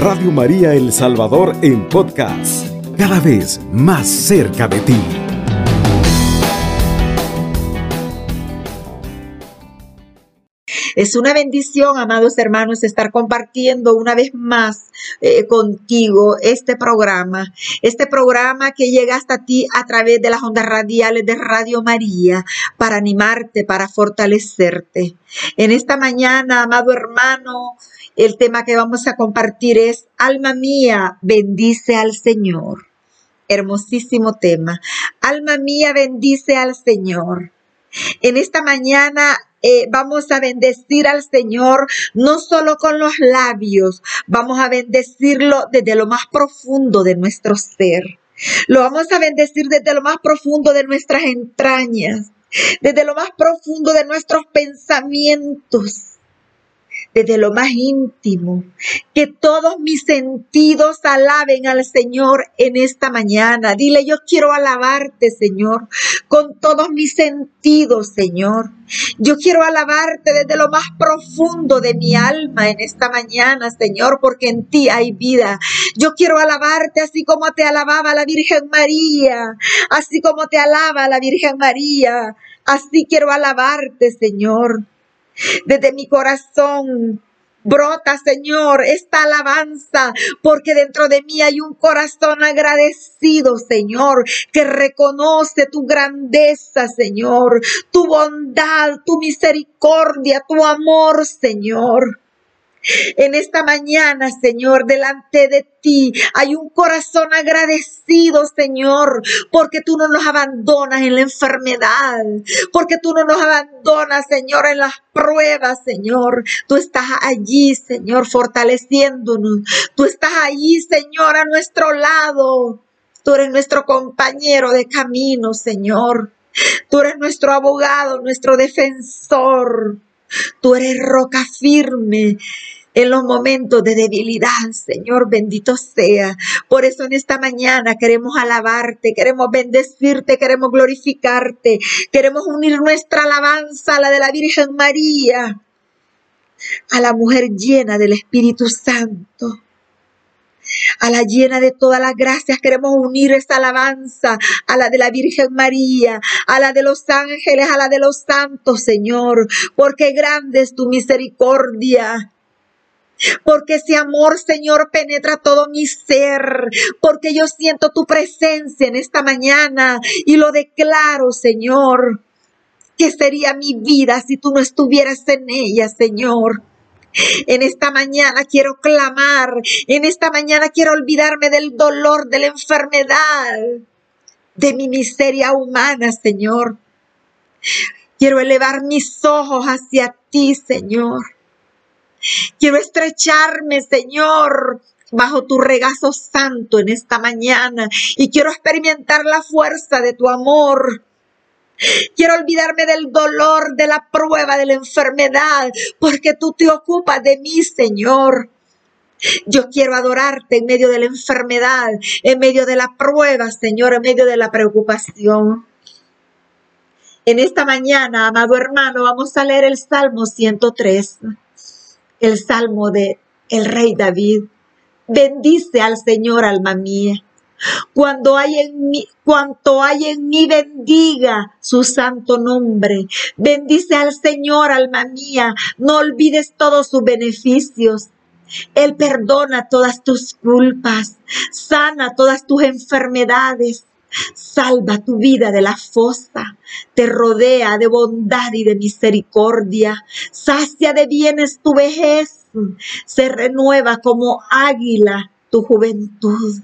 Radio María El Salvador en podcast, cada vez más cerca de ti. Es una bendición, amados hermanos, estar compartiendo una vez más eh, contigo este programa, este programa que llega hasta ti a través de las ondas radiales de Radio María para animarte, para fortalecerte. En esta mañana, amado hermano, el tema que vamos a compartir es, alma mía, bendice al Señor. Hermosísimo tema. Alma mía, bendice al Señor. En esta mañana eh, vamos a bendecir al Señor no solo con los labios, vamos a bendecirlo desde lo más profundo de nuestro ser. Lo vamos a bendecir desde lo más profundo de nuestras entrañas, desde lo más profundo de nuestros pensamientos desde lo más íntimo. Que todos mis sentidos alaben al Señor en esta mañana. Dile, yo quiero alabarte, Señor, con todos mis sentidos, Señor. Yo quiero alabarte desde lo más profundo de mi alma en esta mañana, Señor, porque en ti hay vida. Yo quiero alabarte así como te alababa la Virgen María, así como te alaba la Virgen María. Así quiero alabarte, Señor. Desde mi corazón brota, Señor, esta alabanza, porque dentro de mí hay un corazón agradecido, Señor, que reconoce tu grandeza, Señor, tu bondad, tu misericordia, tu amor, Señor. En esta mañana, Señor, delante de ti hay un corazón agradecido, Señor, porque tú no nos abandonas en la enfermedad, porque tú no nos abandonas, Señor, en las pruebas, Señor. Tú estás allí, Señor, fortaleciéndonos. Tú estás allí, Señor, a nuestro lado. Tú eres nuestro compañero de camino, Señor. Tú eres nuestro abogado, nuestro defensor. Tú eres roca firme en los momentos de debilidad, Señor, bendito sea. Por eso en esta mañana queremos alabarte, queremos bendecirte, queremos glorificarte, queremos unir nuestra alabanza a la de la Virgen María, a la mujer llena del Espíritu Santo. A la llena de todas las gracias queremos unir esta alabanza a la de la Virgen María, a la de los ángeles, a la de los santos, Señor, porque grande es tu misericordia porque ese amor, Señor, penetra todo mi ser, porque yo siento tu presencia en esta mañana y lo declaro, Señor, que sería mi vida si tú no estuvieras en ella, Señor. En esta mañana quiero clamar, en esta mañana quiero olvidarme del dolor, de la enfermedad, de mi miseria humana, Señor. Quiero elevar mis ojos hacia ti, Señor. Quiero estrecharme, Señor, bajo tu regazo santo en esta mañana y quiero experimentar la fuerza de tu amor. Quiero olvidarme del dolor, de la prueba, de la enfermedad, porque tú te ocupas de mí, Señor. Yo quiero adorarte en medio de la enfermedad, en medio de la prueba, Señor, en medio de la preocupación. En esta mañana, amado hermano, vamos a leer el Salmo 103 el salmo de el rey David. Bendice al Señor, alma mía. Cuando hay en mí, cuanto hay en mí, bendiga su santo nombre. Bendice al Señor, alma mía. No olvides todos sus beneficios. Él perdona todas tus culpas, sana todas tus enfermedades, salva tu vida de la fosa, te rodea de bondad y de misericordia, sacia de bienes tu vejez, se renueva como águila tu juventud.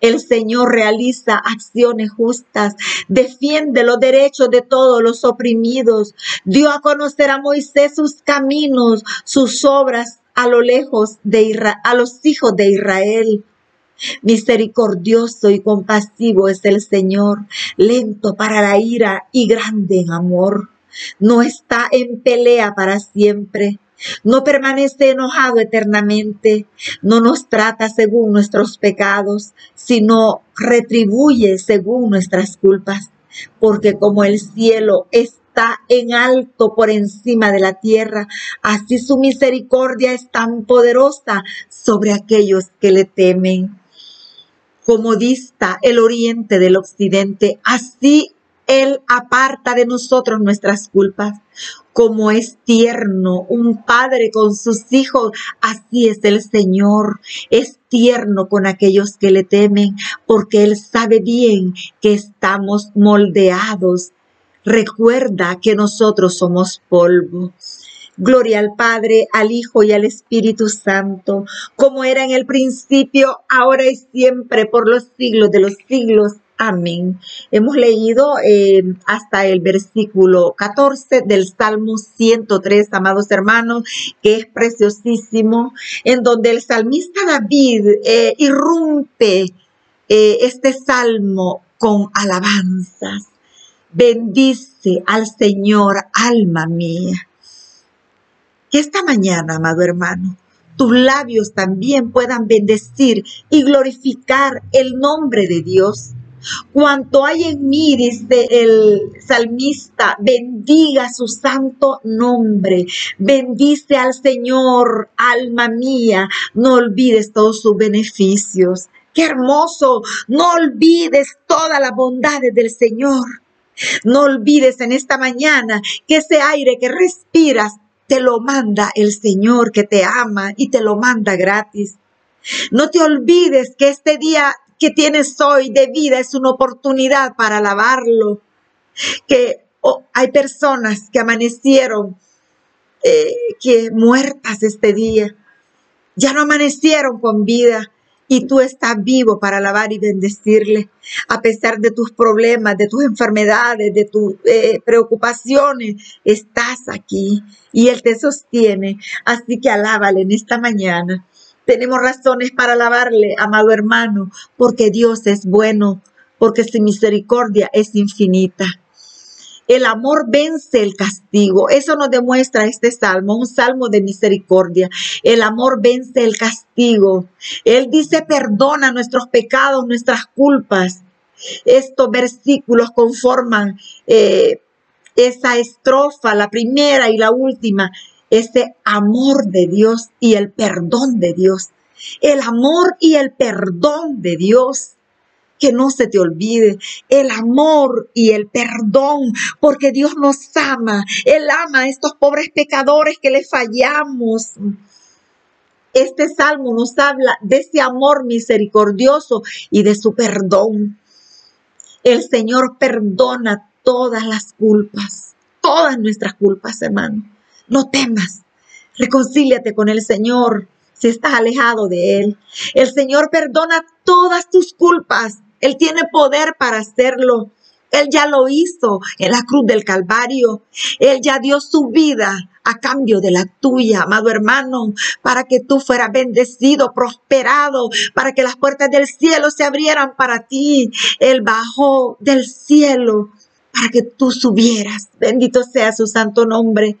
El Señor realiza acciones justas, defiende los derechos de todos los oprimidos, dio a conocer a Moisés sus caminos, sus obras a lo lejos de a los hijos de Israel. Misericordioso y compasivo es el Señor, lento para la ira y grande en amor. No está en pelea para siempre. No permanece enojado eternamente. No nos trata según nuestros pecados, sino retribuye según nuestras culpas. Porque como el cielo es está en alto por encima de la tierra, así su misericordia es tan poderosa sobre aquellos que le temen. Como dista el oriente del occidente, así él aparta de nosotros nuestras culpas. Como es tierno un padre con sus hijos, así es el Señor. Es tierno con aquellos que le temen, porque Él sabe bien que estamos moldeados. Recuerda que nosotros somos polvo. Gloria al Padre, al Hijo y al Espíritu Santo, como era en el principio, ahora y siempre, por los siglos de los siglos. Amén. Hemos leído eh, hasta el versículo 14 del Salmo 103, amados hermanos, que es preciosísimo, en donde el salmista David eh, irrumpe eh, este salmo con alabanzas. Bendice al Señor, alma mía. Que esta mañana, amado hermano, tus labios también puedan bendecir y glorificar el nombre de Dios Cuanto hay en mí, dice el salmista, bendiga su santo nombre. Bendice al Señor, alma mía. No olvides todos sus beneficios. Qué hermoso. No olvides todas las bondades del Señor. No olvides en esta mañana que ese aire que respiras te lo manda el Señor que te ama y te lo manda gratis. No te olvides que este día que tienes hoy de vida es una oportunidad para alabarlo. Que oh, hay personas que amanecieron eh, que muertas este día, ya no amanecieron con vida y tú estás vivo para alabar y bendecirle, a pesar de tus problemas, de tus enfermedades, de tus eh, preocupaciones, estás aquí y Él te sostiene. Así que alábale en esta mañana. Tenemos razones para alabarle, amado hermano, porque Dios es bueno, porque su misericordia es infinita. El amor vence el castigo. Eso nos demuestra este salmo, un salmo de misericordia. El amor vence el castigo. Él dice, perdona nuestros pecados, nuestras culpas. Estos versículos conforman eh, esa estrofa, la primera y la última, ese amor de Dios y el perdón de Dios. El amor y el perdón de Dios. Que no se te olvide el amor y el perdón, porque Dios nos ama. Él ama a estos pobres pecadores que le fallamos. Este salmo nos habla de ese amor misericordioso y de su perdón. El Señor perdona todas las culpas, todas nuestras culpas, hermano. No temas. Reconcíliate con el Señor si estás alejado de Él. El Señor perdona todas tus culpas. Él tiene poder para hacerlo. Él ya lo hizo en la cruz del Calvario. Él ya dio su vida a cambio de la tuya, amado hermano, para que tú fueras bendecido, prosperado, para que las puertas del cielo se abrieran para ti. Él bajó del cielo para que tú subieras. Bendito sea su santo nombre.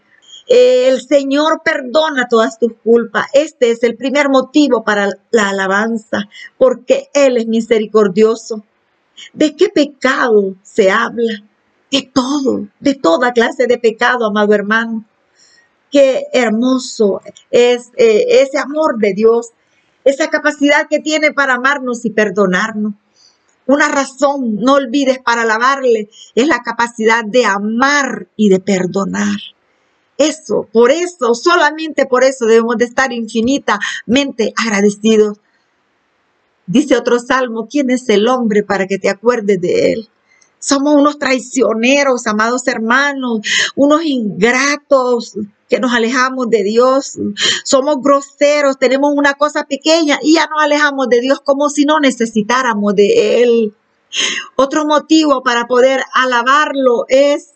El Señor perdona todas tus culpas. Este es el primer motivo para la alabanza, porque Él es misericordioso. ¿De qué pecado se habla? De todo, de toda clase de pecado, amado hermano. Qué hermoso es eh, ese amor de Dios, esa capacidad que tiene para amarnos y perdonarnos. Una razón, no olvides, para alabarle, es la capacidad de amar y de perdonar. Eso, por eso, solamente por eso debemos de estar infinitamente agradecidos. Dice otro salmo, ¿quién es el hombre para que te acuerdes de él? Somos unos traicioneros, amados hermanos, unos ingratos que nos alejamos de Dios. Somos groseros, tenemos una cosa pequeña y ya nos alejamos de Dios como si no necesitáramos de Él. Otro motivo para poder alabarlo es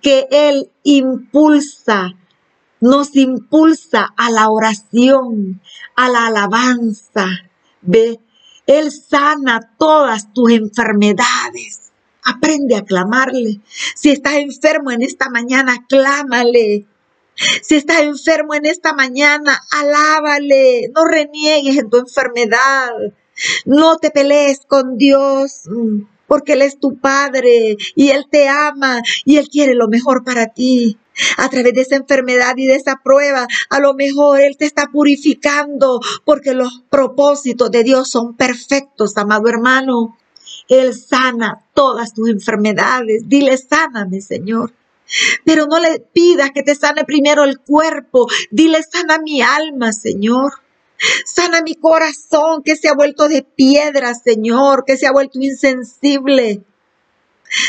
que Él impulsa, nos impulsa a la oración, a la alabanza. Ve, Él sana todas tus enfermedades. Aprende a clamarle. Si estás enfermo en esta mañana, clámale. Si estás enfermo en esta mañana, alábale. No reniegues en tu enfermedad. No te pelees con Dios. Porque Él es tu Padre y Él te ama y Él quiere lo mejor para ti. A través de esa enfermedad y de esa prueba, a lo mejor Él te está purificando porque los propósitos de Dios son perfectos, amado hermano. Él sana todas tus enfermedades. Dile, sáname, Señor. Pero no le pidas que te sane primero el cuerpo. Dile, sana mi alma, Señor. Sana mi corazón que se ha vuelto de piedra, Señor, que se ha vuelto insensible.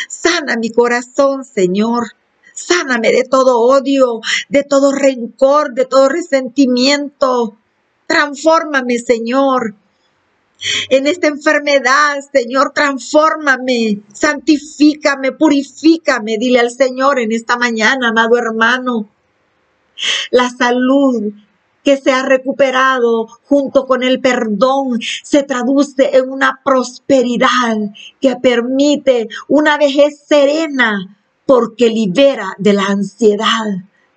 Sana mi corazón, Señor. Sáname de todo odio, de todo rencor, de todo resentimiento. Transfórmame, Señor. En esta enfermedad, Señor, transfórmame, santifícame, purifícame. Dile al Señor en esta mañana, amado hermano. La salud que se ha recuperado junto con el perdón se traduce en una prosperidad que permite una vejez serena porque libera de la ansiedad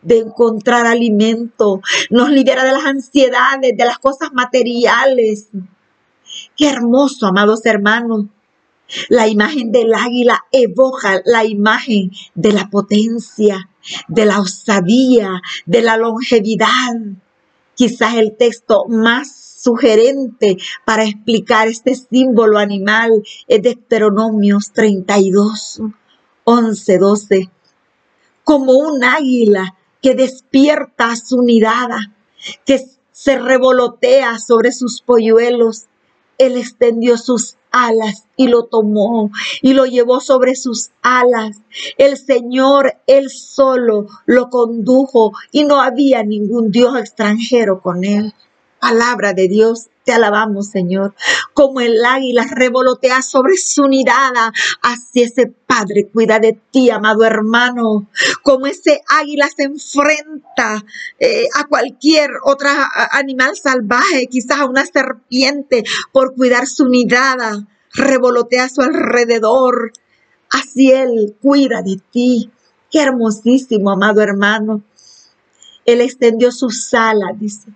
de encontrar alimento, nos libera de las ansiedades, de las cosas materiales. Qué hermoso, amados hermanos. La imagen del águila evoca la imagen de la potencia, de la osadía, de la longevidad, Quizás el texto más sugerente para explicar este símbolo animal es Deuteronomios 32, 11, 12. Como un águila que despierta su nidada, que se revolotea sobre sus polluelos, él extendió sus alas y lo tomó y lo llevó sobre sus alas. El Señor, él solo lo condujo y no había ningún Dios extranjero con él. Palabra de Dios te alabamos, Señor. Como el águila revolotea sobre su nidada, así ese Padre cuida de ti, amado hermano. Como ese águila se enfrenta eh, a cualquier otro animal salvaje, quizás a una serpiente, por cuidar su nidada, revolotea a su alrededor. Así Él cuida de ti. Qué hermosísimo, amado hermano. Él extendió sus alas, dice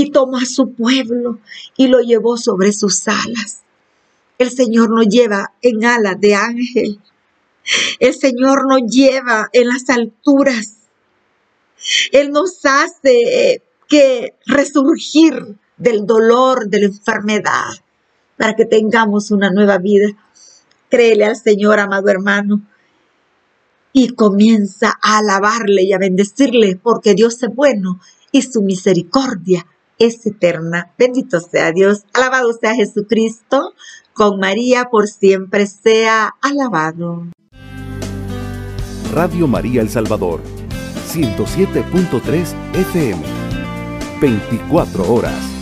y tomó a su pueblo y lo llevó sobre sus alas. El Señor nos lleva en alas de ángel. El Señor nos lleva en las alturas. Él nos hace que resurgir del dolor, de la enfermedad, para que tengamos una nueva vida. Créele al Señor, amado hermano, y comienza a alabarle y a bendecirle, porque Dios es bueno y su misericordia es eterna. Bendito sea Dios, alabado sea Jesucristo, con María por siempre sea alabado. Radio María El Salvador, 107.3 FM, 24 horas.